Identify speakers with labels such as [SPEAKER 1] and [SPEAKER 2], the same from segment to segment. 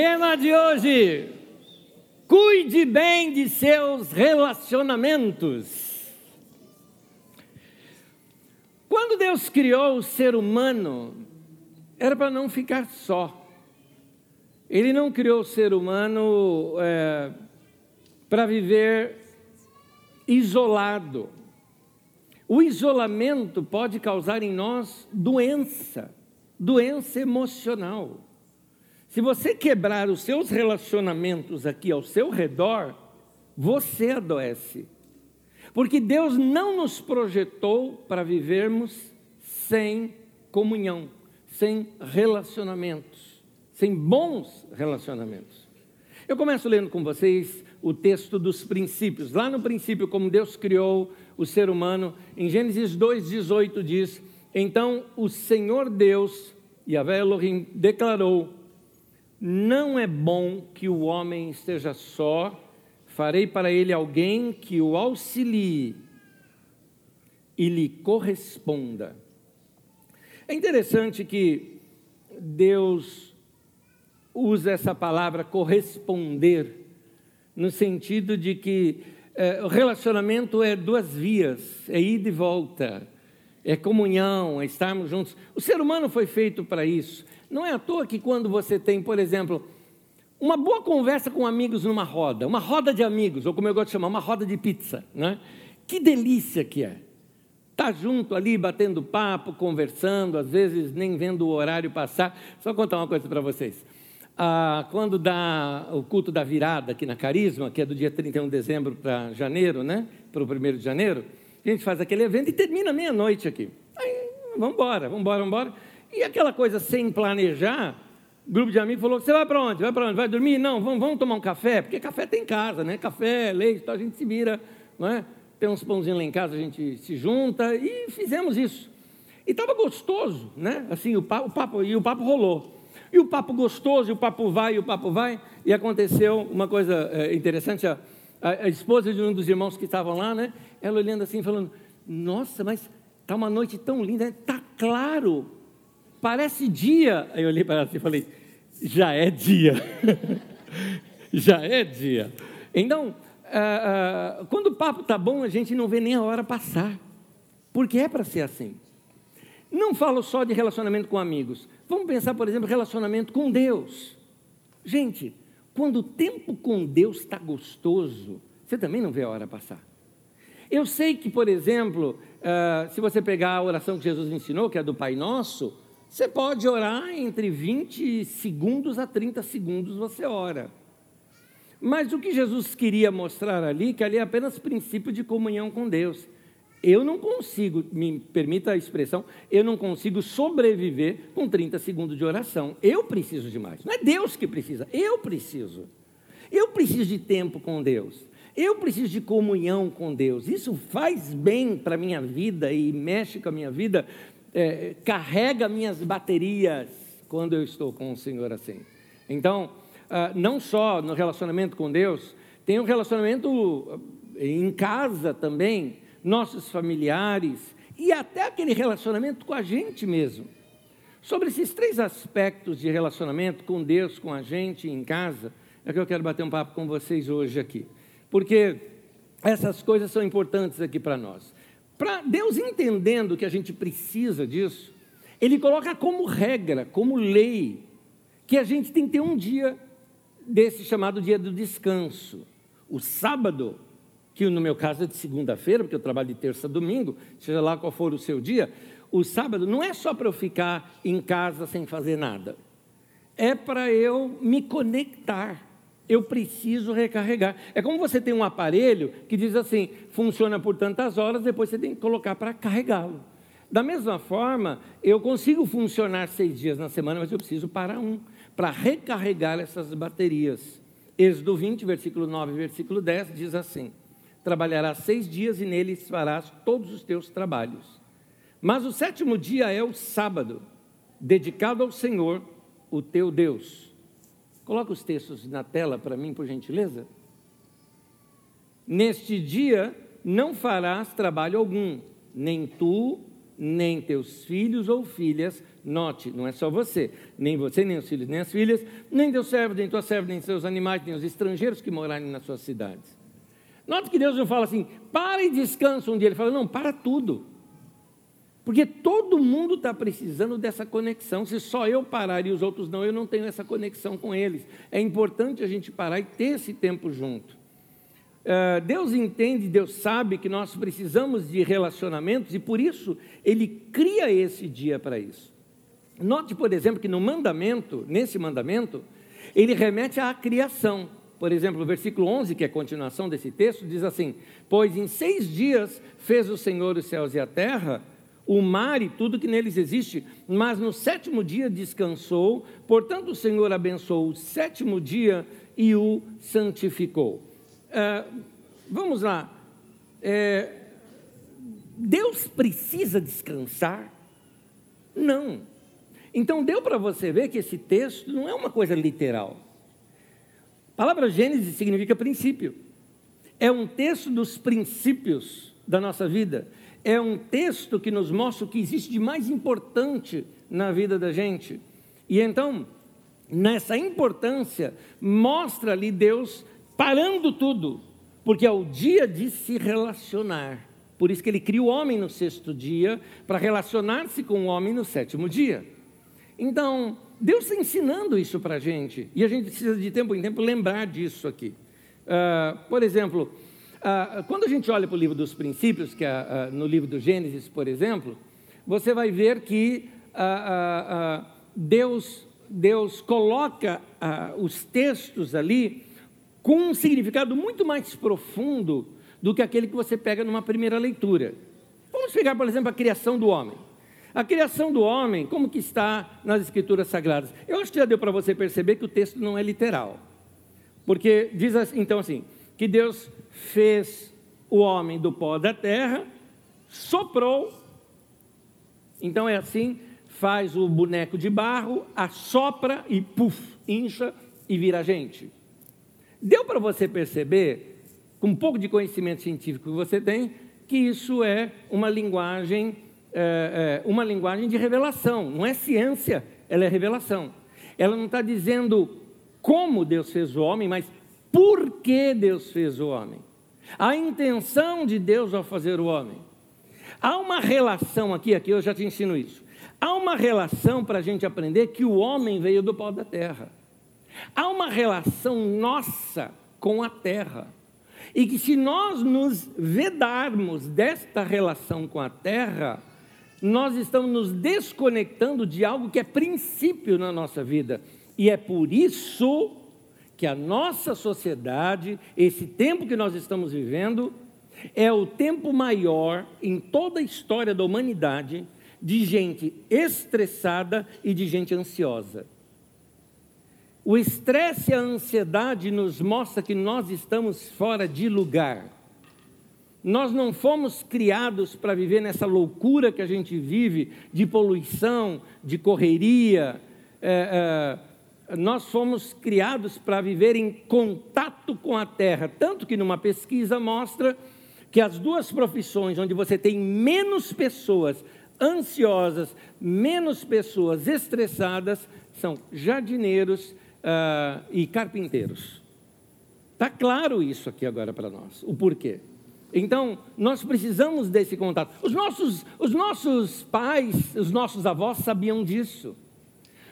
[SPEAKER 1] Tema de hoje: cuide bem de seus relacionamentos. Quando Deus criou o ser humano, era para não ficar só. Ele não criou o ser humano é, para viver isolado. O isolamento pode causar em nós doença, doença emocional. Se você quebrar os seus relacionamentos aqui ao seu redor, você adoece. Porque Deus não nos projetou para vivermos sem comunhão, sem relacionamentos, sem bons relacionamentos. Eu começo lendo com vocês o texto dos princípios. Lá no princípio, como Deus criou o ser humano, em Gênesis 2,18 diz: Então o Senhor Deus, Yahvé Elohim, declarou: não é bom que o homem esteja só, farei para ele alguém que o auxilie e lhe corresponda. É interessante que Deus usa essa palavra corresponder, no sentido de que é, o relacionamento é duas vias, é ida e volta, é comunhão, é estarmos juntos. O ser humano foi feito para isso. Não é à toa que quando você tem, por exemplo, uma boa conversa com amigos numa roda, uma roda de amigos, ou como eu gosto de chamar, uma roda de pizza, né? Que delícia que é. Tá junto ali, batendo papo, conversando, às vezes nem vendo o horário passar. Só contar uma coisa para vocês. Ah, quando dá o culto da virada aqui na Carisma, que é do dia 31 de dezembro para janeiro, né? Para o 1 de janeiro, a gente faz aquele evento e termina meia-noite aqui. Aí, vamos embora, vamos embora, vamos embora. E aquela coisa sem planejar, o grupo de amigos falou: você vai para onde? Vai para onde? Vai dormir? Não, vamos, vamos tomar um café, porque café tem em casa, né? Café, leite, então a gente se vira, não é? Tem uns pãozinhos lá em casa, a gente se junta e fizemos isso. E estava gostoso, né? Assim, o papo, o papo, e o papo rolou. E o papo gostoso, e o papo vai, e o papo vai. E aconteceu uma coisa é, interessante, a, a, esposa de um dos irmãos que estavam lá, né? Ela olhando assim, falando, nossa, mas está uma noite tão linda, né? claro parece dia. Aí eu olhei para ela assim e falei, já é dia. já é dia. Então, uh, uh, quando o papo está bom, a gente não vê nem a hora passar. Porque é para ser assim. Não falo só de relacionamento com amigos. Vamos pensar, por exemplo, relacionamento com Deus. Gente, quando o tempo com Deus está gostoso, você também não vê a hora passar. Eu sei que, por exemplo, uh, se você pegar a oração que Jesus ensinou, que é do Pai Nosso, você pode orar entre 20 segundos a 30 segundos, você ora. Mas o que Jesus queria mostrar ali, que ali é apenas princípio de comunhão com Deus. Eu não consigo, me permita a expressão, eu não consigo sobreviver com 30 segundos de oração. Eu preciso de mais. Não é Deus que precisa, eu preciso. Eu preciso de tempo com Deus. Eu preciso de comunhão com Deus. Isso faz bem para a minha vida e mexe com a minha vida é, carrega minhas baterias quando eu estou com o Senhor assim. Então, ah, não só no relacionamento com Deus, tem um relacionamento ah, em casa também, nossos familiares e até aquele relacionamento com a gente mesmo. Sobre esses três aspectos de relacionamento com Deus, com a gente em casa, é que eu quero bater um papo com vocês hoje aqui. Porque essas coisas são importantes aqui para nós. Para Deus entendendo que a gente precisa disso, Ele coloca como regra, como lei, que a gente tem que ter um dia desse chamado dia do descanso. O sábado, que no meu caso é de segunda-feira, porque eu trabalho de terça a domingo, seja lá qual for o seu dia, o sábado não é só para eu ficar em casa sem fazer nada, é para eu me conectar eu preciso recarregar. É como você tem um aparelho que diz assim, funciona por tantas horas, depois você tem que colocar para carregá-lo. Da mesma forma, eu consigo funcionar seis dias na semana, mas eu preciso parar um, para recarregar essas baterias. Êxodo 20, versículo 9 versículo 10 diz assim: Trabalharás seis dias e neles farás todos os teus trabalhos. Mas o sétimo dia é o sábado, dedicado ao Senhor, o teu Deus. Coloca os textos na tela para mim, por gentileza. Neste dia não farás trabalho algum, nem tu, nem teus filhos ou filhas, note, não é só você, nem você, nem os filhos, nem as filhas, nem teu servo, nem tua serva, nem seus animais, nem os estrangeiros que morarem nas suas cidades. Note que Deus não fala assim, para e descansa um dia. Ele fala, não, para tudo. Porque todo mundo está precisando dessa conexão. Se só eu parar e os outros não, eu não tenho essa conexão com eles. É importante a gente parar e ter esse tempo junto. Uh, Deus entende, Deus sabe que nós precisamos de relacionamentos e por isso Ele cria esse dia para isso. Note, por exemplo, que no mandamento, nesse mandamento, ele remete à criação. Por exemplo, o versículo 11, que é a continuação desse texto, diz assim: Pois em seis dias fez o Senhor os céus e a terra, o mar e tudo que neles existe, mas no sétimo dia descansou, portanto o Senhor abençoou o sétimo dia e o santificou. É, vamos lá. É, Deus precisa descansar? Não. Então deu para você ver que esse texto não é uma coisa literal. A palavra Gênesis significa princípio. É um texto dos princípios da nossa vida. É um texto que nos mostra o que existe de mais importante na vida da gente. E então, nessa importância, mostra ali Deus parando tudo, porque é o dia de se relacionar. Por isso que ele cria o homem no sexto dia, para relacionar-se com o homem no sétimo dia. Então, Deus está ensinando isso para a gente, e a gente precisa de tempo em tempo lembrar disso aqui. Uh, por exemplo, uh, quando a gente olha para o livro dos princípios, que é uh, no livro do Gênesis, por exemplo, você vai ver que Deus, Deus coloca os textos ali com um significado muito mais profundo do que aquele que você pega numa primeira leitura. Vamos pegar, por exemplo, a criação do homem. A criação do homem, como que está nas escrituras sagradas? Eu acho que já deu para você perceber que o texto não é literal. Porque diz então assim, que Deus fez o homem do pó da terra, soprou. Então é assim, faz o boneco de barro, assopra e puf, incha e vira gente. Deu para você perceber, com um pouco de conhecimento científico que você tem, que isso é uma linguagem é, é, uma linguagem de revelação, não é ciência, ela é revelação. Ela não está dizendo como Deus fez o homem, mas por que Deus fez o homem. A intenção de Deus ao fazer o homem. Há uma relação aqui, aqui eu já te ensino isso. Há uma relação para a gente aprender que o homem veio do pó da terra. Há uma relação nossa com a terra. E que se nós nos vedarmos desta relação com a terra, nós estamos nos desconectando de algo que é princípio na nossa vida. E é por isso que a nossa sociedade, esse tempo que nós estamos vivendo, é o tempo maior em toda a história da humanidade de gente estressada e de gente ansiosa. O estresse e a ansiedade nos mostra que nós estamos fora de lugar. Nós não fomos criados para viver nessa loucura que a gente vive de poluição, de correria. É, nós fomos criados para viver em contato com a terra. Tanto que numa pesquisa mostra que as duas profissões onde você tem menos pessoas ansiosas, menos pessoas estressadas, são jardineiros uh, e carpinteiros. Está claro isso aqui agora para nós, o porquê. Então, nós precisamos desse contato. Os nossos, os nossos pais, os nossos avós sabiam disso.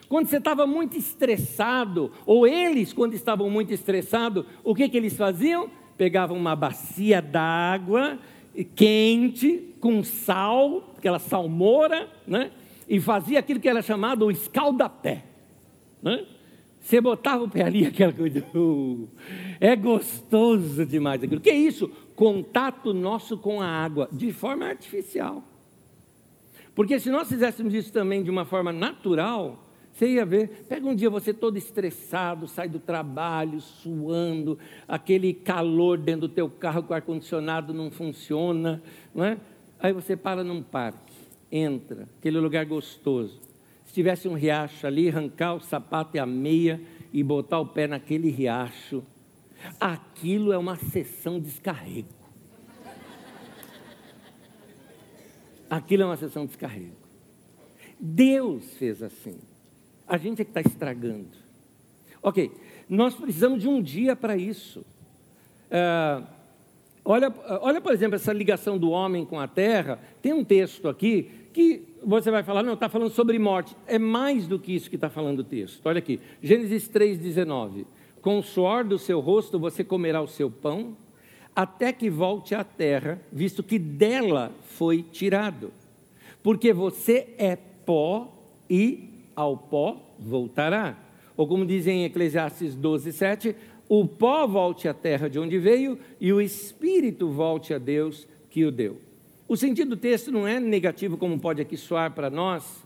[SPEAKER 1] Quando você estava muito estressado, ou eles, quando estavam muito estressados, o que, que eles faziam? Pegavam uma bacia d'água quente, com sal, aquela salmoura, né? e fazia aquilo que era chamado o escaldapé. Né? Você botava o pé ali, aquela coisa, uh, é gostoso demais aquilo. Que é isso? contato nosso com a água de forma artificial. Porque se nós fizéssemos isso também de uma forma natural, você ia ver, pega um dia você todo estressado, sai do trabalho, suando, aquele calor dentro do teu carro com o ar-condicionado não funciona, não é? Aí você para num parque, entra, aquele lugar gostoso. Se tivesse um riacho ali, arrancar o sapato e a meia e botar o pé naquele riacho, Aquilo é uma sessão de descarrego. aquilo é uma sessão de descarrego. Deus fez assim. A gente é que está estragando. Ok, nós precisamos de um dia para isso. Uh, olha, olha, por exemplo, essa ligação do homem com a terra. Tem um texto aqui que você vai falar, não, está falando sobre morte. É mais do que isso que está falando o texto. Olha aqui, Gênesis 3,19. Com o suor do seu rosto você comerá o seu pão, até que volte à terra, visto que dela foi tirado. Porque você é pó e ao pó voltará. Ou como dizem em Eclesiastes 12, 7, o pó volte à terra de onde veio e o espírito volte a Deus que o deu. O sentido do texto não é negativo, como pode aqui soar para nós.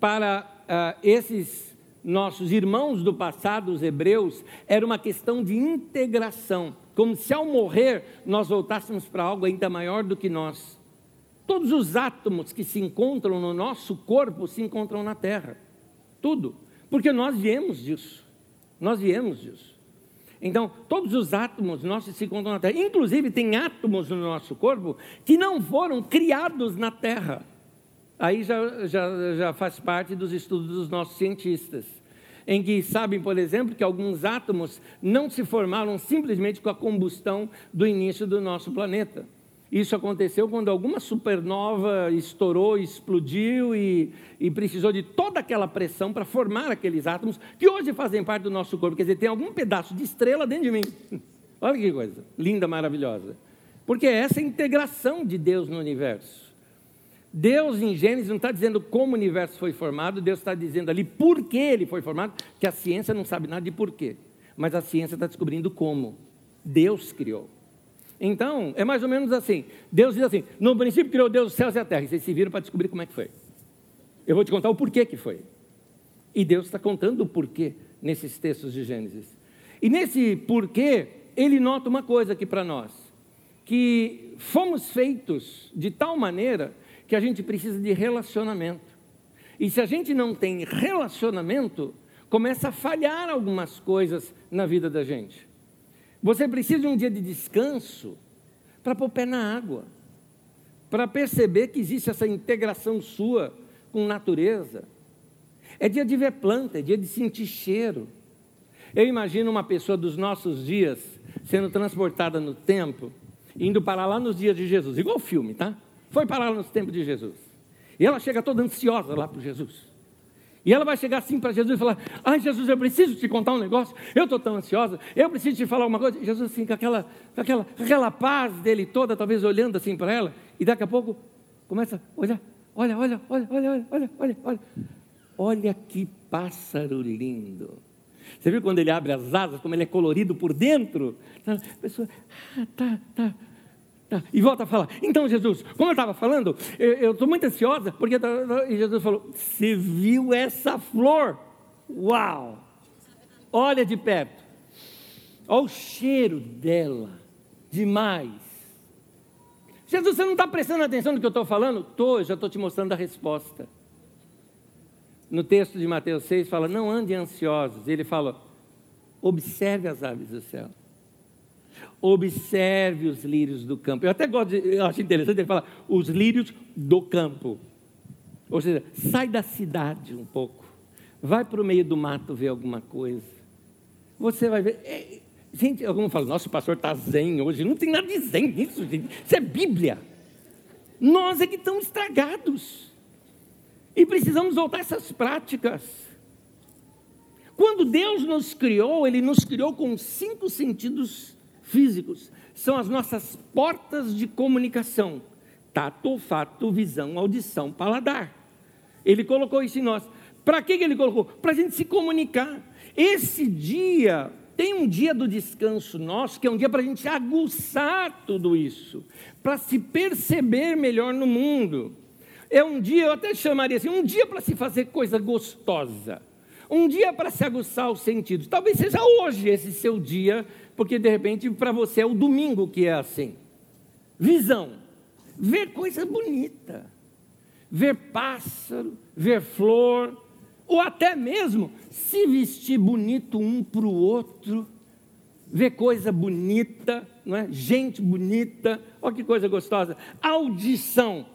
[SPEAKER 1] Para uh, esses nossos irmãos do passado, os hebreus, era uma questão de integração, como se ao morrer nós voltássemos para algo ainda maior do que nós. Todos os átomos que se encontram no nosso corpo se encontram na terra. Tudo. Porque nós viemos disso. Nós viemos disso. Então, todos os átomos nossos se encontram na Terra. Inclusive, tem átomos no nosso corpo que não foram criados na Terra. Aí já, já, já faz parte dos estudos dos nossos cientistas. Em que sabem, por exemplo, que alguns átomos não se formaram simplesmente com a combustão do início do nosso planeta. Isso aconteceu quando alguma supernova estourou, explodiu e, e precisou de toda aquela pressão para formar aqueles átomos que hoje fazem parte do nosso corpo. Quer dizer, tem algum pedaço de estrela dentro de mim. Olha que coisa linda, maravilhosa. Porque é essa integração de Deus no universo. Deus em Gênesis não está dizendo como o universo foi formado, Deus está dizendo ali por que ele foi formado, que a ciência não sabe nada de porquê, mas a ciência está descobrindo como. Deus criou. Então, é mais ou menos assim. Deus diz assim: no princípio criou Deus os céus e a terra. E vocês se viram para descobrir como é que foi. Eu vou te contar o porquê que foi. E Deus está contando o porquê nesses textos de Gênesis. E nesse porquê, ele nota uma coisa aqui para nós: que fomos feitos de tal maneira que a gente precisa de relacionamento. E se a gente não tem relacionamento, começa a falhar algumas coisas na vida da gente. Você precisa de um dia de descanso para pôr o pé na água, para perceber que existe essa integração sua com natureza. É dia de ver planta, é dia de sentir cheiro. Eu imagino uma pessoa dos nossos dias sendo transportada no tempo, indo para lá nos dias de Jesus, igual o filme, tá? Foi para lá nos tempos de Jesus. E ela chega toda ansiosa lá para Jesus. E ela vai chegar assim para Jesus e falar: Ai, Jesus, eu preciso te contar um negócio. Eu estou tão ansiosa, eu preciso te falar uma coisa. Jesus, assim, com aquela, com aquela, com aquela paz dele toda, talvez olhando assim para ela, e daqui a pouco começa Olha, olha, olha, olha, olha, olha, olha, olha. Olha que pássaro lindo. Você viu quando ele abre as asas, como ele é colorido por dentro? A pessoa, ah, tá, tá. E volta a falar. Então, Jesus, como eu estava falando, eu estou muito ansiosa, porque. E Jesus falou: Você viu essa flor? Uau! Olha de perto. Olha o cheiro dela. Demais. Jesus, você não está prestando atenção no que eu estou falando? Estou, já estou te mostrando a resposta. No texto de Mateus 6 fala: Não ande ansiosos. Ele fala: Observe as aves do céu observe os lírios do campo. Eu até gosto, de, eu acho interessante ele falar os lírios do campo. Ou seja, sai da cidade um pouco, vai para o meio do mato ver alguma coisa. Você vai ver. É, gente, alguns falam, nossa, o pastor está zen hoje. Não tem nada de zen nisso, gente. Isso é Bíblia. Nós é que estamos estragados. E precisamos voltar a essas práticas. Quando Deus nos criou, Ele nos criou com cinco sentidos físicos são as nossas portas de comunicação: tato, olfato, visão, audição, paladar. Ele colocou isso em nós. Para que ele colocou? Para a gente se comunicar. Esse dia tem um dia do descanso nosso, que é um dia para a gente aguçar tudo isso, para se perceber melhor no mundo. É um dia, eu até chamaria assim, um dia para se fazer coisa gostosa. Um dia para se aguçar os sentidos. Talvez seja hoje esse seu dia porque de repente para você é o domingo que é assim. Visão, ver coisa bonita, ver pássaro, ver flor, ou até mesmo se vestir bonito um para o outro, ver coisa bonita, não é? gente bonita, olha que coisa gostosa. Audição,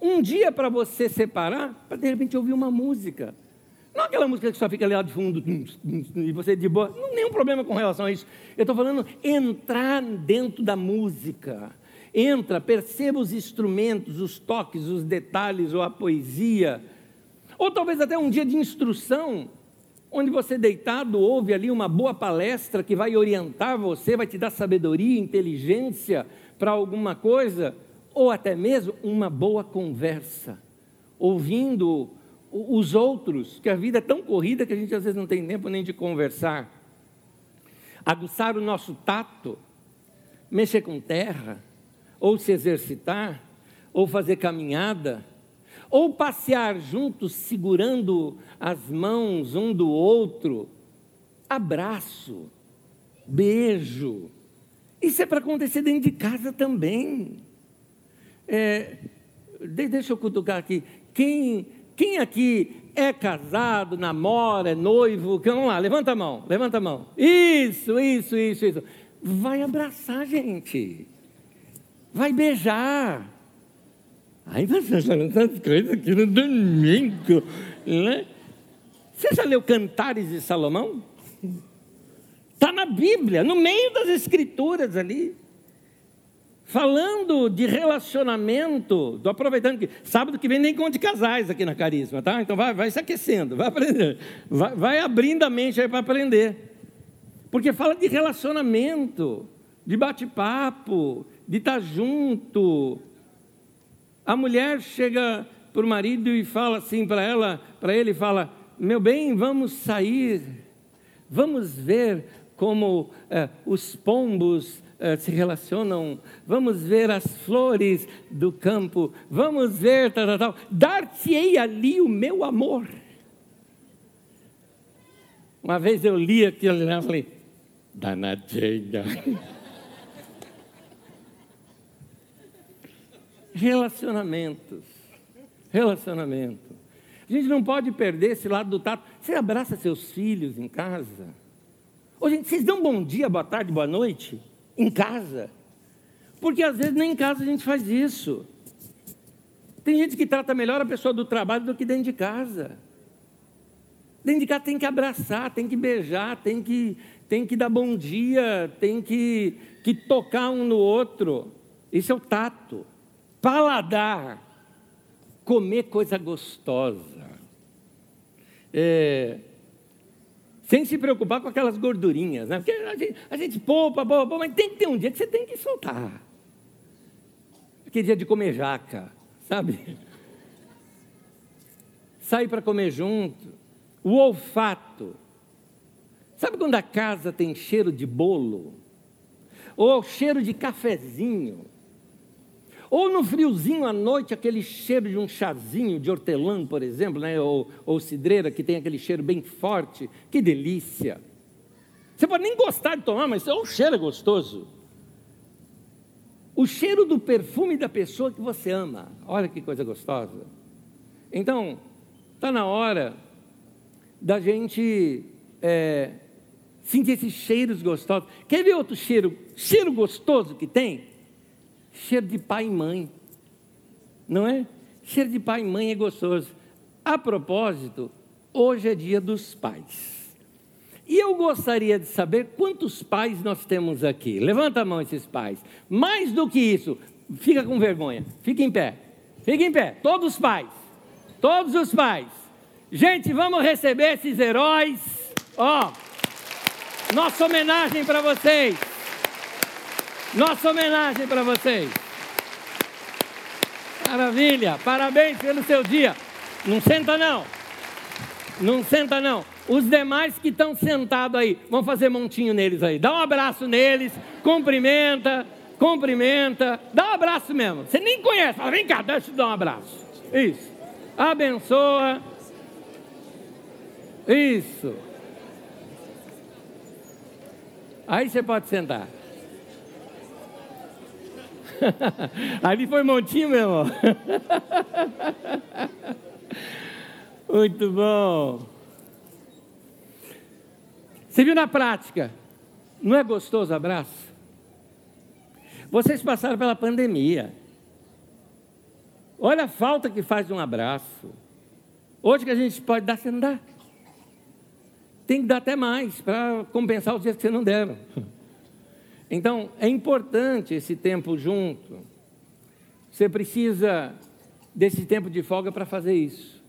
[SPEAKER 1] Um dia para você separar, para de repente ouvir uma música. Não aquela música que só fica ali lá de fundo e você de boa. Não nenhum problema com relação a isso. Eu estou falando entrar dentro da música. Entra, perceba os instrumentos, os toques, os detalhes ou a poesia. Ou talvez até um dia de instrução onde você deitado ouve ali uma boa palestra que vai orientar você, vai te dar sabedoria, inteligência para alguma coisa, ou até mesmo uma boa conversa, ouvindo os outros, que a vida é tão corrida que a gente às vezes não tem tempo nem de conversar. Aguçar o nosso tato, mexer com terra, ou se exercitar, ou fazer caminhada, ou passear juntos segurando as mãos um do outro, abraço, beijo. Isso é para acontecer dentro de casa também. É, deixa eu cutucar aqui. Quem, quem aqui é casado, namora, é noivo? Vamos lá, levanta a mão, levanta a mão. Isso, isso, isso, isso. Vai abraçar, gente. Vai beijar. Aí você falando essas coisas aqui no domingo, né? Você já leu Cantares de Salomão? Está na Bíblia, no meio das Escrituras ali. Falando de relacionamento, estou aproveitando que sábado que vem nem conta de casais aqui na Carisma, tá? Então vai, vai se aquecendo, vai aprender, vai, vai abrindo a mente aí para aprender. Porque fala de relacionamento, de bate-papo, de estar tá junto, a mulher chega para o marido e fala assim para ela, para ele fala: meu bem, vamos sair, vamos ver como eh, os pombos eh, se relacionam, vamos ver as flores do campo, vamos ver tal, tal, tal. Dar-te-ei ali o meu amor. Uma vez eu li aquilo e falei, danadinha. Relacionamentos. Relacionamento. A gente não pode perder esse lado do tato. Você abraça seus filhos em casa? Ô, gente, vocês dão bom dia, boa tarde, boa noite em casa? Porque às vezes nem em casa a gente faz isso. Tem gente que trata melhor a pessoa do trabalho do que dentro de casa. Dentro de casa tem que abraçar, tem que beijar, tem que, tem que dar bom dia, tem que, que tocar um no outro. Isso é o tato paladar, comer coisa gostosa. É, sem se preocupar com aquelas gordurinhas, né? Porque a gente, a gente poupa, poupa, mas tem que ter um dia que você tem que soltar. Aquele dia de comer jaca, sabe? Sair para comer junto. O olfato. Sabe quando a casa tem cheiro de bolo? Ou cheiro de cafezinho? Ou no friozinho à noite, aquele cheiro de um chazinho de hortelã, por exemplo, né? ou, ou cidreira, que tem aquele cheiro bem forte. Que delícia! Você pode nem gostar de tomar, mas o cheiro é gostoso. O cheiro do perfume da pessoa que você ama. Olha que coisa gostosa. Então, está na hora da gente é, sentir esses cheiros gostosos. Quer ver outro cheiro, cheiro gostoso que tem? Cheiro de pai e mãe. Não é? Cheiro de pai e mãe é gostoso. A propósito, hoje é dia dos pais. E eu gostaria de saber quantos pais nós temos aqui. Levanta a mão esses pais. Mais do que isso, fica com vergonha. Fica em pé. Fica em pé. Todos os pais. Todos os pais. Gente, vamos receber esses heróis. Ó, nossa homenagem para vocês. Nossa homenagem para vocês. Maravilha, parabéns pelo seu dia. Não senta não. Não senta não. Os demais que estão sentados aí, vamos fazer montinho neles aí. Dá um abraço neles, cumprimenta, cumprimenta, dá um abraço mesmo. Você nem conhece, fala, vem cá, deixa eu dar um abraço. Isso. Abençoa. Isso. Aí você pode sentar. Ali foi montinho, meu irmão. Muito bom. Você viu na prática? Não é gostoso abraço? Vocês passaram pela pandemia. Olha a falta que faz um abraço. Hoje que a gente pode dar, você não dá. Tem que dar até mais para compensar os dias que você não deram. Então, é importante esse tempo junto. Você precisa desse tempo de folga para fazer isso.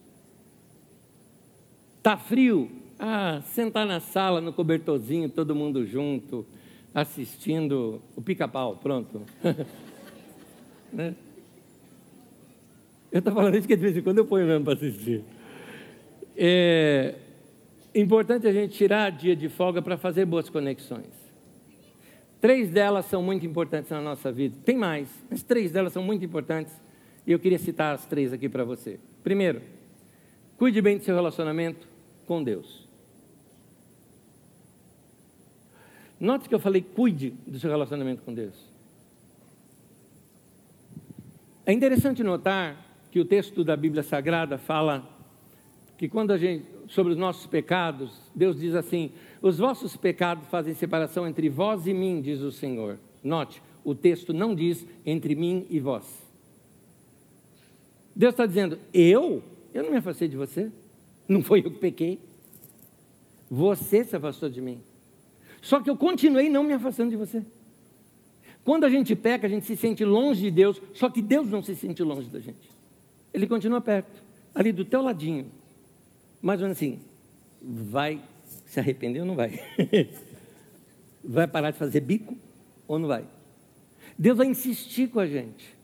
[SPEAKER 1] Tá frio? Ah, sentar na sala, no cobertorzinho, todo mundo junto, assistindo o pica-pau, pronto. né? Eu estou falando isso que de vez em quando eu ponho mesmo para assistir. É importante a gente tirar dia de folga para fazer boas conexões. Três delas são muito importantes na nossa vida. Tem mais, mas três delas são muito importantes. E eu queria citar as três aqui para você. Primeiro, cuide bem do seu relacionamento com Deus. Note que eu falei, cuide do seu relacionamento com Deus. É interessante notar que o texto da Bíblia Sagrada fala que quando a gente, sobre os nossos pecados, Deus diz assim: os vossos pecados fazem separação entre vós e mim, diz o Senhor. Note, o texto não diz entre mim e vós. Deus está dizendo: eu? Eu não me afastei de você. Não foi eu que pequei. Você se afastou de mim. Só que eu continuei não me afastando de você. Quando a gente peca, a gente se sente longe de Deus, só que Deus não se sente longe da gente. Ele continua perto, ali do teu ladinho. Mais ou menos assim, vai se arrepender ou não vai? vai parar de fazer bico ou não vai? Deus vai insistir com a gente.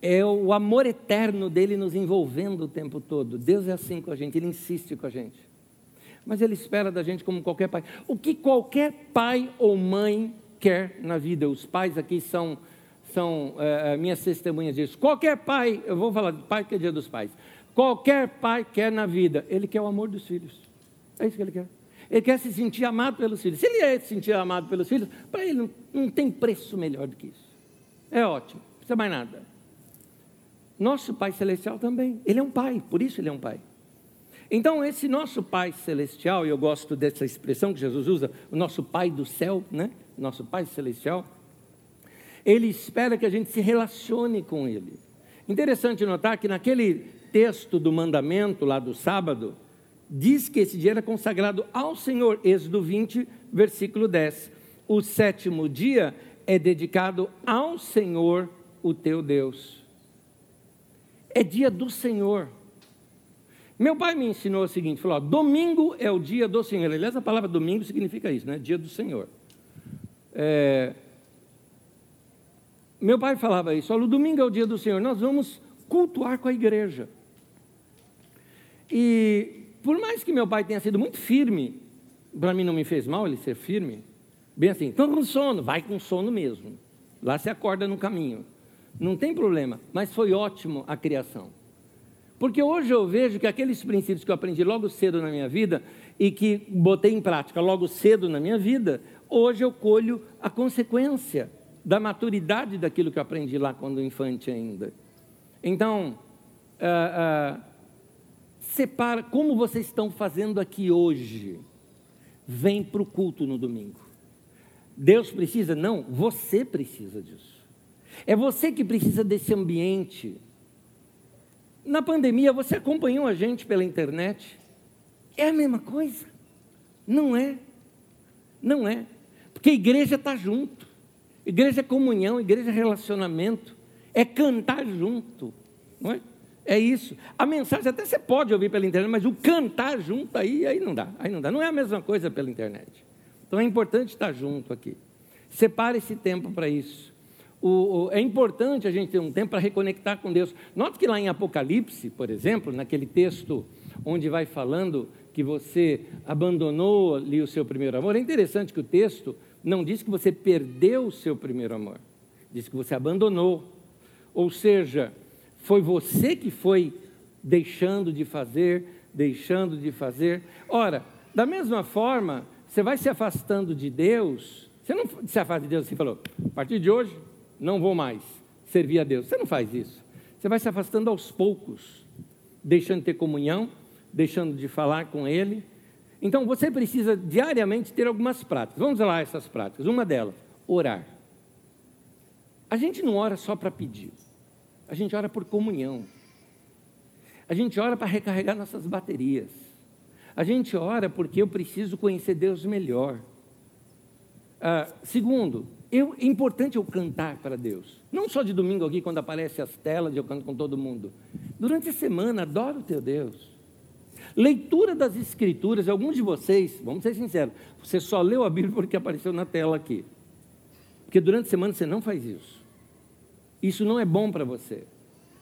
[SPEAKER 1] É o amor eterno dele nos envolvendo o tempo todo. Deus é assim com a gente, ele insiste com a gente mas Ele espera da gente como qualquer pai. O que qualquer pai ou mãe quer na vida, os pais aqui são, são é, minhas testemunhas disso. Qualquer pai, eu vou falar de pai que é dia dos pais, qualquer pai quer na vida, ele quer o amor dos filhos. É isso que ele quer. Ele quer se sentir amado pelos filhos. Se ele é se sentir amado pelos filhos, para ele não, não tem preço melhor do que isso. É ótimo, não precisa mais nada. Nosso Pai Celestial também. Ele é um pai, por isso ele é um pai. Então, esse nosso Pai Celestial, e eu gosto dessa expressão que Jesus usa, o nosso Pai do céu, né? Nosso Pai Celestial, ele espera que a gente se relacione com Ele. Interessante notar que naquele texto do mandamento lá do sábado, diz que esse dia era consagrado ao Senhor, Êxodo 20, versículo 10. O sétimo dia é dedicado ao Senhor, o teu Deus. É dia do Senhor. Meu pai me ensinou o seguinte: falou, ó, domingo é o dia do Senhor. Aliás, a palavra domingo significa isso, né? Dia do Senhor. É... Meu pai falava isso: olha, o domingo é o dia do Senhor, nós vamos cultuar com a igreja. E por mais que meu pai tenha sido muito firme, para mim não me fez mal ele ser firme, bem assim, estou com sono, vai com sono mesmo. Lá se acorda no caminho. Não tem problema, mas foi ótimo a criação. Porque hoje eu vejo que aqueles princípios que eu aprendi logo cedo na minha vida e que botei em prática logo cedo na minha vida, hoje eu colho a consequência da maturidade daquilo que eu aprendi lá quando infante ainda. Então, uh, uh, separa como vocês estão fazendo aqui hoje. Vem para o culto no domingo. Deus precisa? Não, você precisa disso. É você que precisa desse ambiente na pandemia, você acompanhou a gente pela internet? É a mesma coisa? Não é. Não é. Porque igreja está junto. Igreja é comunhão, igreja é relacionamento. É cantar junto. Não é? É isso. A mensagem até você pode ouvir pela internet, mas o cantar junto aí, aí não dá. Aí não dá. Não é a mesma coisa pela internet. Então é importante estar junto aqui. Separe esse tempo para isso o, o, é importante a gente ter um tempo para reconectar com Deus. Note que lá em Apocalipse, por exemplo, naquele texto onde vai falando que você abandonou ali o seu primeiro amor, é interessante que o texto não diz que você perdeu o seu primeiro amor, diz que você abandonou. Ou seja, foi você que foi deixando de fazer, deixando de fazer. Ora, da mesma forma, você vai se afastando de Deus, você não se afasta de Deus assim, falou, a partir de hoje não vou mais servir a Deus. Você não faz isso. Você vai se afastando aos poucos, deixando de ter comunhão, deixando de falar com Ele. Então você precisa diariamente ter algumas práticas. Vamos lá essas práticas. Uma delas, orar. A gente não ora só para pedir, a gente ora por comunhão. A gente ora para recarregar nossas baterias. A gente ora porque eu preciso conhecer Deus melhor. Ah, segundo, eu, é importante eu cantar para Deus. Não só de domingo aqui, quando aparece as telas, eu canto com todo mundo. Durante a semana, adoro o teu Deus. Leitura das Escrituras, alguns de vocês, vamos ser sinceros, você só leu a Bíblia porque apareceu na tela aqui. Porque durante a semana você não faz isso. Isso não é bom para você.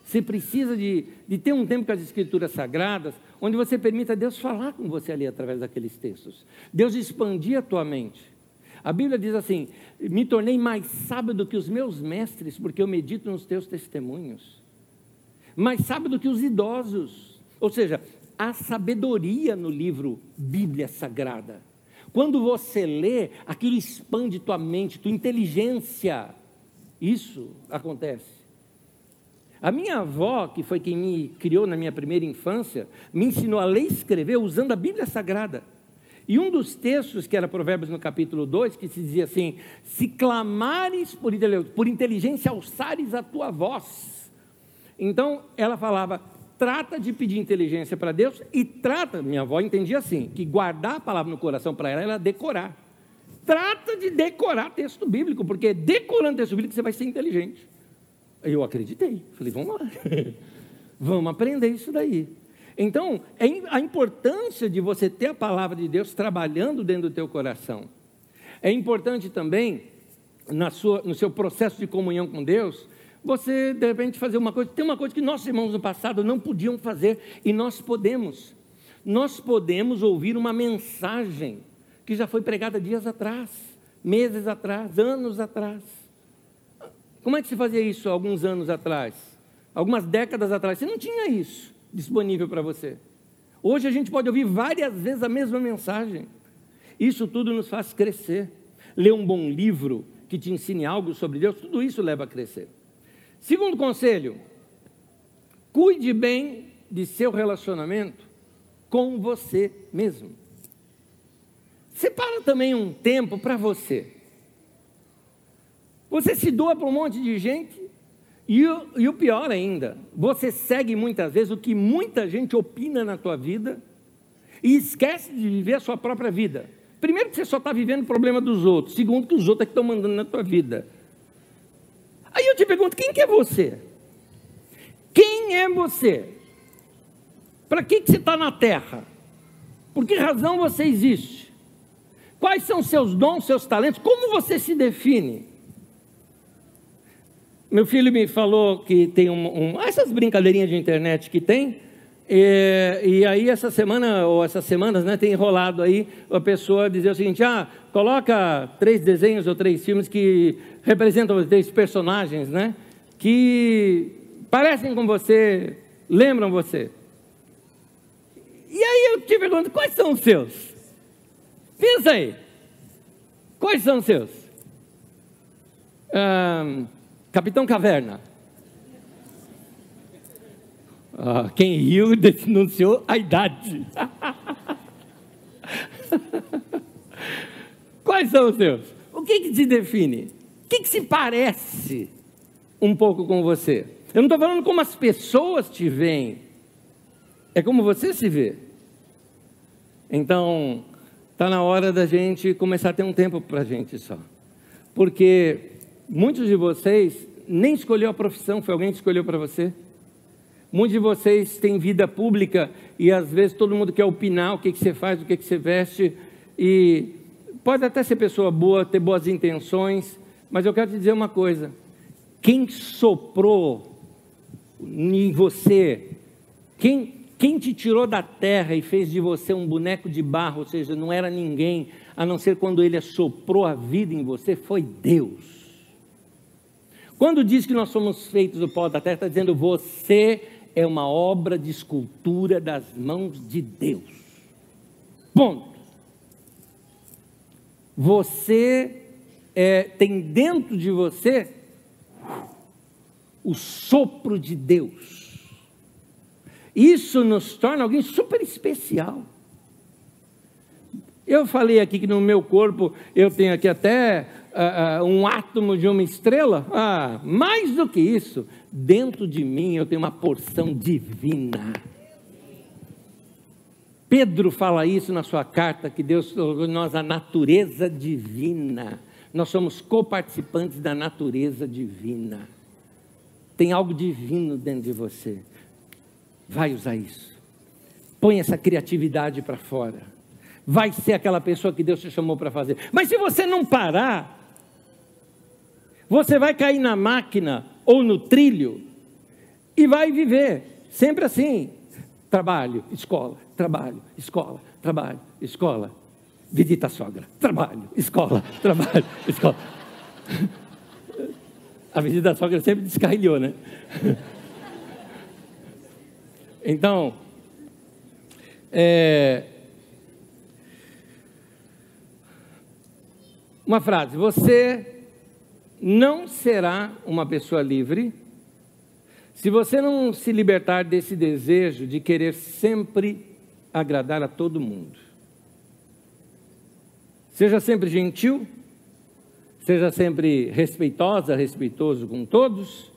[SPEAKER 1] Você precisa de, de ter um tempo com as Escrituras Sagradas, onde você permita Deus falar com você ali através daqueles textos. Deus expandir a tua mente. A Bíblia diz assim: Me tornei mais sábio do que os meus mestres, porque eu medito nos teus testemunhos. Mais sábio do que os idosos. Ou seja, há sabedoria no livro Bíblia Sagrada. Quando você lê, aquilo expande tua mente, tua inteligência. Isso acontece. A minha avó, que foi quem me criou na minha primeira infância, me ensinou a ler e escrever usando a Bíblia Sagrada. E um dos textos, que era Provérbios no capítulo 2, que se dizia assim: Se clamares por, por inteligência, alçares a tua voz. Então, ela falava: trata de pedir inteligência para Deus e trata, minha avó entendia assim, que guardar a palavra no coração para ela era decorar. Trata de decorar texto bíblico, porque decorando texto bíblico você vai ser inteligente. Eu acreditei. Falei, vamos lá. vamos aprender isso daí. Então, é a importância de você ter a palavra de Deus trabalhando dentro do teu coração. É importante também, na sua, no seu processo de comunhão com Deus, você de repente fazer uma coisa. Tem uma coisa que nossos irmãos no passado não podiam fazer e nós podemos. Nós podemos ouvir uma mensagem que já foi pregada dias atrás, meses atrás, anos atrás. Como é que se fazia isso alguns anos atrás? Algumas décadas atrás? Você não tinha isso disponível para você. Hoje a gente pode ouvir várias vezes a mesma mensagem. Isso tudo nos faz crescer. Ler um bom livro que te ensine algo sobre Deus, tudo isso leva a crescer. Segundo conselho, cuide bem de seu relacionamento com você mesmo. Separa também um tempo para você. Você se doa para um monte de gente e o, e o, pior ainda, você segue muitas vezes o que muita gente opina na tua vida e esquece de viver a sua própria vida. Primeiro que você só está vivendo o problema dos outros. Segundo que os outros é que estão mandando na tua vida. Aí eu te pergunto, quem que é você? Quem é você? Para que, que você está na terra? Por que razão você existe? Quais são seus dons, seus talentos? Como você se define? Meu filho me falou que tem um, um essas brincadeirinhas de internet que tem, e, e, aí essa semana, ou essas semanas, né, tem enrolado aí a pessoa dizer o seguinte, ah, coloca três desenhos ou três filmes que representam três personagens, né, que parecem com você, lembram você. E aí eu te pergunto, quais são os seus? Pensa aí. Quais são os seus? Um, Capitão Caverna. Ah, quem riu denunciou a idade. Quais são os seus? O que, que te define? O que, que se parece um pouco com você? Eu não estou falando como as pessoas te veem, é como você se vê. Então, está na hora da gente começar a ter um tempo para a gente só. Porque Muitos de vocês nem escolheu a profissão, foi alguém que escolheu para você. Muitos de vocês têm vida pública e às vezes todo mundo quer opinar o que, que você faz, o que, que você veste. E pode até ser pessoa boa, ter boas intenções, mas eu quero te dizer uma coisa: quem soprou em você, quem, quem te tirou da terra e fez de você um boneco de barro, ou seja, não era ninguém, a não ser quando ele soprou a vida em você, foi Deus. Quando diz que nós somos feitos do pó da terra, está dizendo você é uma obra de escultura das mãos de Deus. Ponto. Você é, tem dentro de você o sopro de Deus. Isso nos torna alguém super especial. Eu falei aqui que no meu corpo eu tenho aqui até uh, uh, um átomo de uma estrela. Ah, mais do que isso, dentro de mim eu tenho uma porção divina. Pedro fala isso na sua carta, que Deus colocou em nós a natureza divina. Nós somos coparticipantes da natureza divina. Tem algo divino dentro de você. Vai usar isso. Põe essa criatividade para fora. Vai ser aquela pessoa que Deus te chamou para fazer. Mas se você não parar, você vai cair na máquina ou no trilho e vai viver sempre assim: trabalho, escola, trabalho, escola, trabalho, escola. Visita a sogra, trabalho, escola, trabalho, escola. A visita da sogra sempre descarrilhou, né? Então, é, uma frase: você não será uma pessoa livre se você não se libertar desse desejo de querer sempre agradar a todo mundo. Seja sempre gentil, seja sempre respeitosa, respeitoso com todos,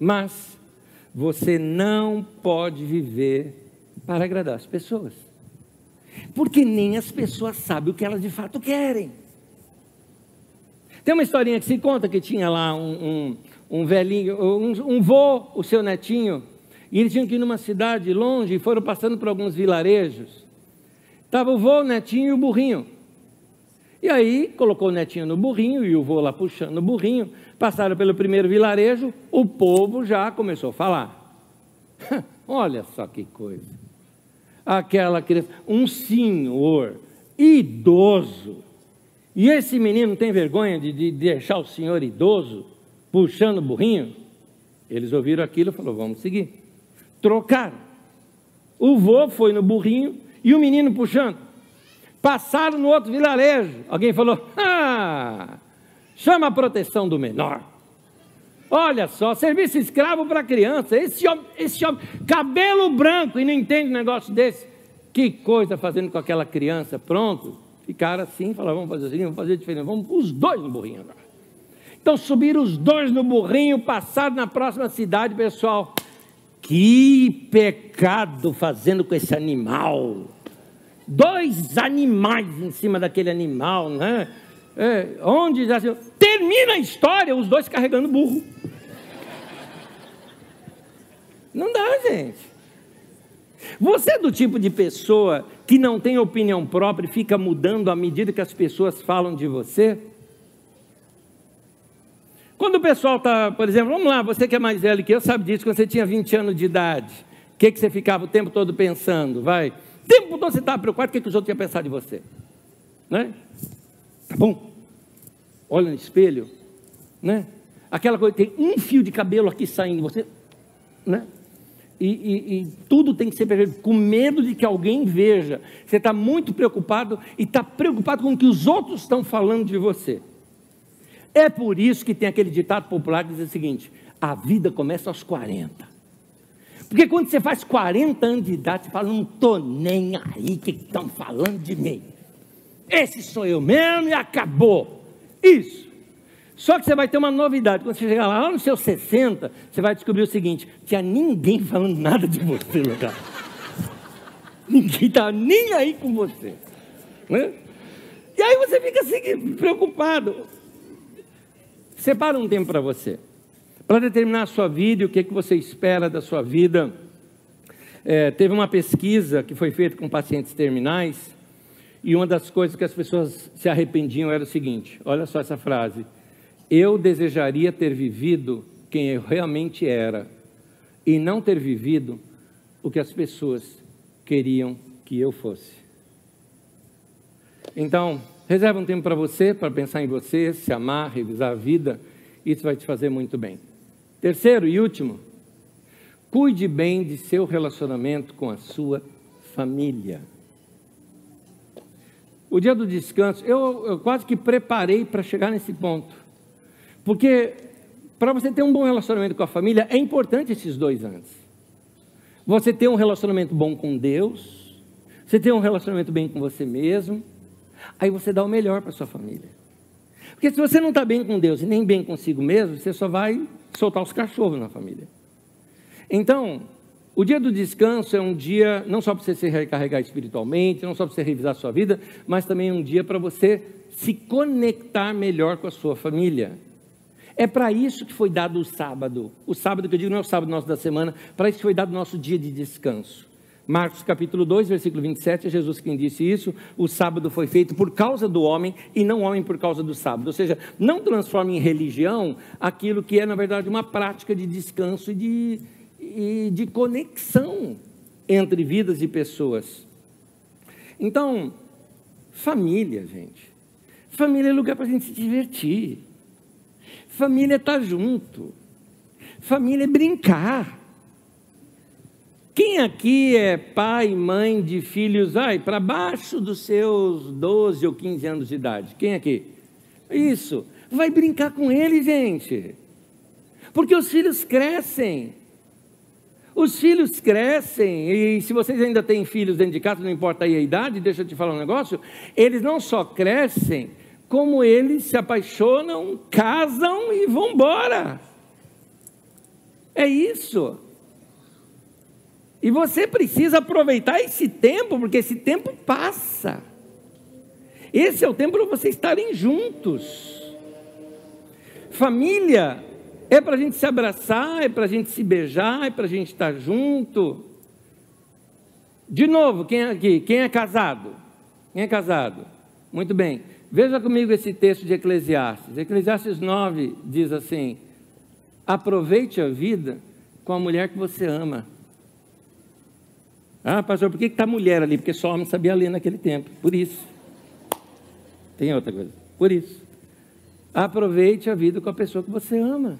[SPEAKER 1] mas você não pode viver para agradar as pessoas. Porque nem as pessoas sabem o que elas de fato querem. Tem uma historinha que se conta que tinha lá um, um, um velhinho, um, um vô, o seu netinho, e eles tinham que ir numa cidade longe e foram passando por alguns vilarejos. Estava o vô, o netinho e o burrinho. E aí colocou o netinho no burrinho e o vô lá puxando o burrinho. Passaram pelo primeiro vilarejo, o povo já começou a falar. Olha só que coisa. Aquela criança, um senhor idoso. E esse menino tem vergonha de, de deixar o senhor idoso puxando o burrinho? Eles ouviram aquilo e falaram: vamos seguir. Trocaram. O vô foi no burrinho e o menino puxando. Passaram no outro vilarejo. Alguém falou: chama a proteção do menor. Olha só, serviço escravo para criança. Esse homem, esse homem, cabelo branco e não entende um negócio desse. Que coisa fazendo com aquela criança. Pronto. Ficaram assim, falaram: vamos fazer assim, vamos fazer diferente. Vamos os dois no burrinho agora. Então subiram os dois no burrinho, passaram na próxima cidade, pessoal. Que pecado fazendo com esse animal. Dois animais em cima daquele animal, né? É, onde se... termina a história, os dois carregando burro. Não dá, gente. Você é do tipo de pessoa que não tem opinião própria e fica mudando à medida que as pessoas falam de você? Quando o pessoal está, por exemplo, vamos lá, você que é mais velho que eu, sabe disso, quando você tinha 20 anos de idade, o que, que você ficava o tempo todo pensando? Vai. Tempo todo você estava preocupado, o que, que os outros iam pensar de você? Né? Tá bom? Olha no espelho, né? Aquela coisa, tem um fio de cabelo aqui saindo, você, né? E, e, e, tudo tem que ser perfeito, com medo de que alguém veja. Você está muito preocupado e está preocupado com o que os outros estão falando de você. É por isso que tem aquele ditado popular que diz o seguinte: a vida começa aos 40. Porque quando você faz 40 anos de idade, você fala, não estou nem aí que estão falando de mim. Esse sou eu mesmo e acabou. Isso. Só que você vai ter uma novidade. Quando você chegar lá, lá nos seus 60, você vai descobrir o seguinte: tinha ninguém falando nada de você, meu ninguém estava nem aí com você. Né? E aí você fica assim, preocupado. Separa um tempo para você, para determinar a sua vida e o que, é que você espera da sua vida. É, teve uma pesquisa que foi feita com pacientes terminais e uma das coisas que as pessoas se arrependiam era o seguinte: olha só essa frase. Eu desejaria ter vivido quem eu realmente era e não ter vivido o que as pessoas queriam que eu fosse. Então, Reserva um tempo para você, para pensar em você, se amar, revisar a vida. Isso vai te fazer muito bem. Terceiro e último, cuide bem de seu relacionamento com a sua família. O dia do descanso, eu, eu quase que preparei para chegar nesse ponto. Porque para você ter um bom relacionamento com a família, é importante esses dois anos. Você ter um relacionamento bom com Deus, você ter um relacionamento bem com você mesmo Aí você dá o melhor para sua família. Porque se você não está bem com Deus e nem bem consigo mesmo, você só vai soltar os cachorros na família. Então, o dia do descanso é um dia não só para você se recarregar espiritualmente, não só para você revisar a sua vida, mas também um dia para você se conectar melhor com a sua família. É para isso que foi dado o sábado. O sábado que eu digo não é o sábado nosso da semana, para isso foi dado o nosso dia de descanso. Marcos capítulo 2, versículo 27, é Jesus quem disse isso. O sábado foi feito por causa do homem e não o homem por causa do sábado. Ou seja, não transforme em religião aquilo que é, na verdade, uma prática de descanso e de, e de conexão entre vidas e pessoas. Então, família, gente. Família é lugar para a gente se divertir. Família é estar tá junto. Família é brincar. Quem aqui é pai mãe de filhos, ai, para baixo dos seus 12 ou 15 anos de idade? Quem aqui? Isso. Vai brincar com ele, gente. Porque os filhos crescem. Os filhos crescem, e se vocês ainda têm filhos dentro de casa, não importa aí a idade, deixa eu te falar um negócio, eles não só crescem, como eles se apaixonam, casam e vão embora. É isso. E você precisa aproveitar esse tempo, porque esse tempo passa. Esse é o tempo para vocês estarem juntos. Família é para a gente se abraçar, é para a gente se beijar, é para a gente estar junto. De novo, quem é aqui? Quem é casado? Quem é casado? Muito bem. Veja comigo esse texto de Eclesiastes. Eclesiastes 9 diz assim: Aproveite a vida com a mulher que você ama. Ah, pastor, por que está mulher ali? Porque só homem sabia ler naquele tempo. Por isso. Tem outra coisa. Por isso. Aproveite a vida com a pessoa que você ama.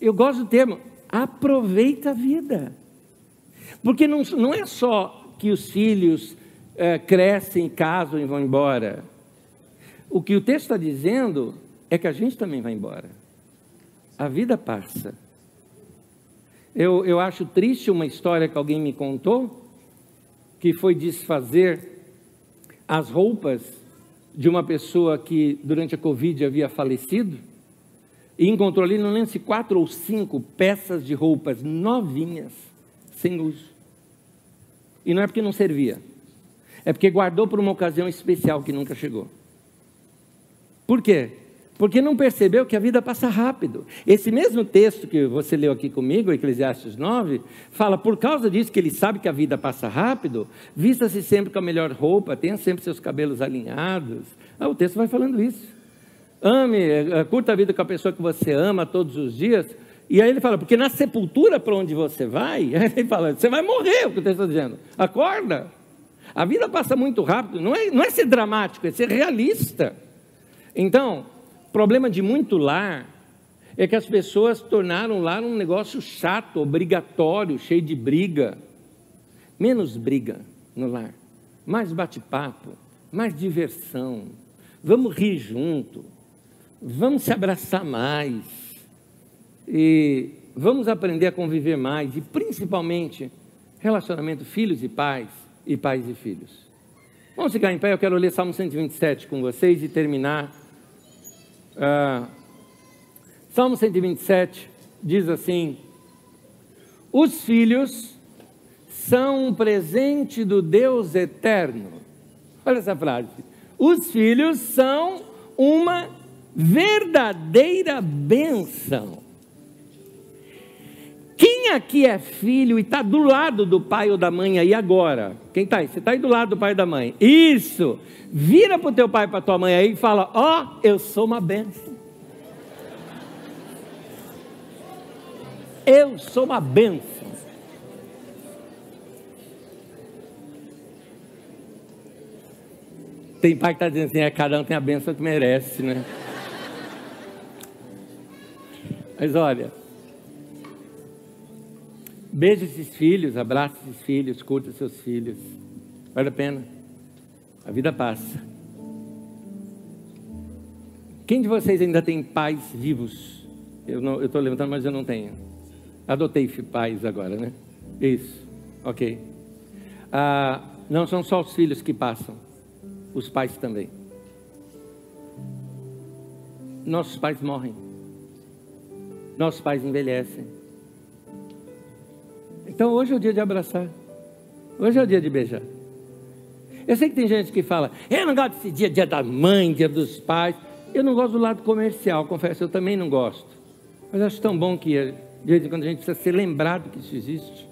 [SPEAKER 1] Eu gosto do termo, aproveita a vida. Porque não, não é só que os filhos é, crescem, casam e vão embora. O que o texto está dizendo é que a gente também vai embora. A vida passa. Eu, eu acho triste uma história que alguém me contou, que foi desfazer as roupas de uma pessoa que durante a Covid havia falecido, e encontrou ali, não lembro se quatro ou cinco peças de roupas novinhas, sem uso. E não é porque não servia, é porque guardou para uma ocasião especial que nunca chegou. Por quê? Porque não percebeu que a vida passa rápido. Esse mesmo texto que você leu aqui comigo, Eclesiastes 9, fala, por causa disso que ele sabe que a vida passa rápido, vista-se sempre com a melhor roupa, tenha sempre seus cabelos alinhados. Ah, o texto vai falando isso. Ame, eh, curta a vida com a pessoa que você ama todos os dias. E aí ele fala, porque na sepultura para onde você vai, ele fala, você vai morrer, o que o texto está dizendo. Acorda. A vida passa muito rápido, não é, não é ser dramático, é ser realista. Então, problema de muito lar é que as pessoas tornaram lá um negócio chato, obrigatório, cheio de briga. Menos briga no lar, mais bate-papo, mais diversão. Vamos rir junto, vamos se abraçar mais e vamos aprender a conviver mais e principalmente relacionamento filhos e pais e pais e filhos. Vamos ficar em pé, eu quero ler Salmo 127 com vocês e terminar ah, Salmo 127 diz assim: Os filhos são um presente do Deus eterno. Olha essa frase. Os filhos são uma verdadeira bênção. Quem aqui é filho e está do lado do pai ou da mãe aí agora? Quem está aí? Você está aí do lado do pai e da mãe. Isso! Vira para o teu pai e para tua mãe aí e fala: Ó, oh, eu sou uma bênção. Eu sou uma bênção. Tem pai que está dizendo assim: é, cada um tem a bênção que merece, né? Mas olha, Beije esses filhos, abrace esses filhos, curta seus filhos. Vale a pena. A vida passa. Quem de vocês ainda tem pais vivos? Eu estou levantando, mas eu não tenho. Adotei pais agora, né? Isso. Ok. Ah, não são só os filhos que passam. os pais também. Nossos pais morrem. Nossos pais envelhecem. Então hoje é o dia de abraçar. Hoje é o dia de beijar. Eu sei que tem gente que fala, eu não gosto desse dia, dia da mãe, dia dos pais. Eu não gosto do lado comercial, confesso, eu também não gosto. Mas acho tão bom que de vez em quando a gente precisa ser lembrado que isso existe.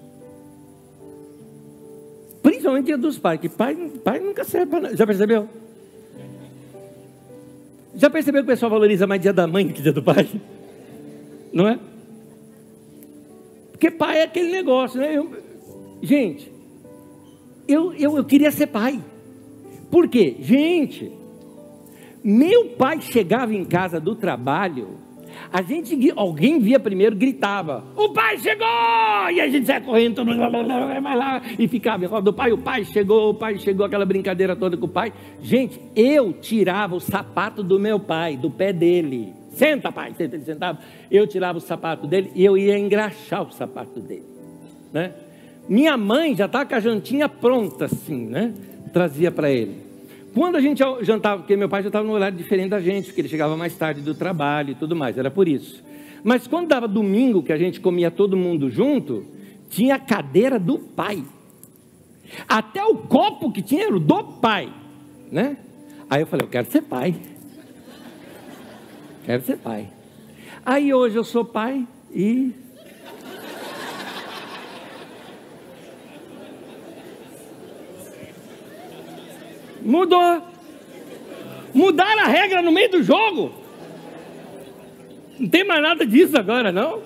[SPEAKER 1] Principalmente dia dos pais, que pai, pai nunca serve para nada. Já percebeu? Já percebeu que o pessoal valoriza mais dia da mãe que dia do pai? Não é? Porque pai é aquele negócio, né? Eu, gente, eu, eu, eu queria ser pai. Por quê? Gente, meu pai chegava em casa do trabalho, a gente, alguém via primeiro, gritava: O pai chegou! E a gente saia correndo, todo mundo vai lá, e ficava do pai, o pai chegou, o pai chegou, aquela brincadeira toda com o pai. Gente, eu tirava o sapato do meu pai, do pé dele. Senta, pai, senta, ele sentava. Eu tirava o sapato dele e eu ia engraxar o sapato dele. Né? Minha mãe já estava com a jantinha pronta, assim, né? Trazia para ele. Quando a gente jantava, porque meu pai já estava num horário diferente da gente, porque ele chegava mais tarde do trabalho e tudo mais, era por isso. Mas quando dava domingo, que a gente comia todo mundo junto, tinha a cadeira do pai. Até o copo que tinha era do pai, né? Aí eu falei, eu quero ser pai. Quero ser pai. Aí hoje eu sou pai e. Mudou. Mudaram a regra no meio do jogo. Não tem mais nada disso agora, não.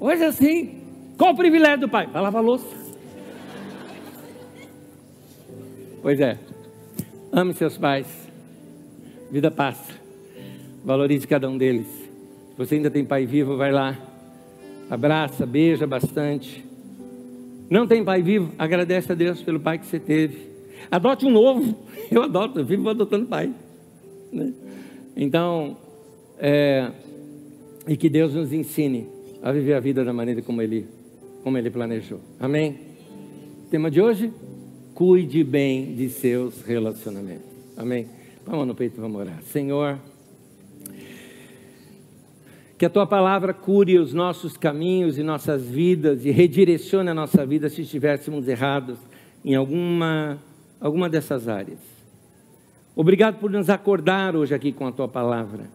[SPEAKER 1] Hoje é assim. Qual o privilégio do pai? Vai lavar louça. Pois é. Ame seus pais vida passa. Valorize cada um deles. Se você ainda tem pai vivo, vai lá. Abraça, beija bastante. Não tem pai vivo? Agradece a Deus pelo pai que você teve. Adote um novo. Eu adoto, eu vivo adotando pai. Né? Então, é, e que Deus nos ensine a viver a vida da maneira como Ele, como Ele planejou. Amém? Tema de hoje? Cuide bem de seus relacionamentos. Amém? Põe no peito vamos orar. Senhor, que a tua palavra cure os nossos caminhos e nossas vidas e redirecione a nossa vida se estivéssemos errados em alguma, alguma dessas áreas. Obrigado por nos acordar hoje aqui com a tua palavra.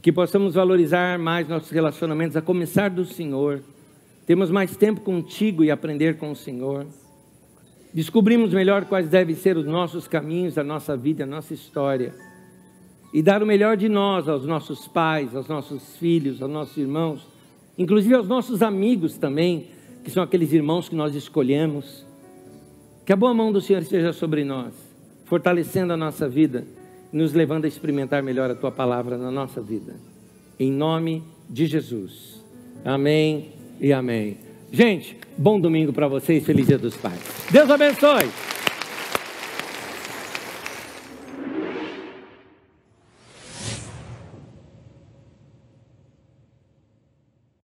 [SPEAKER 1] Que possamos valorizar mais nossos relacionamentos, a começar do Senhor. Temos mais tempo contigo e aprender com o Senhor descobrimos melhor quais devem ser os nossos caminhos, a nossa vida, a nossa história. E dar o melhor de nós aos nossos pais, aos nossos filhos, aos nossos irmãos, inclusive aos nossos amigos também, que são aqueles irmãos que nós escolhemos. Que a boa mão do Senhor esteja sobre nós, fortalecendo a nossa vida, nos levando a experimentar melhor a tua palavra na nossa vida. Em nome de Jesus. Amém e amém. Gente, bom domingo para vocês, feliz dia dos pais. Deus abençoe.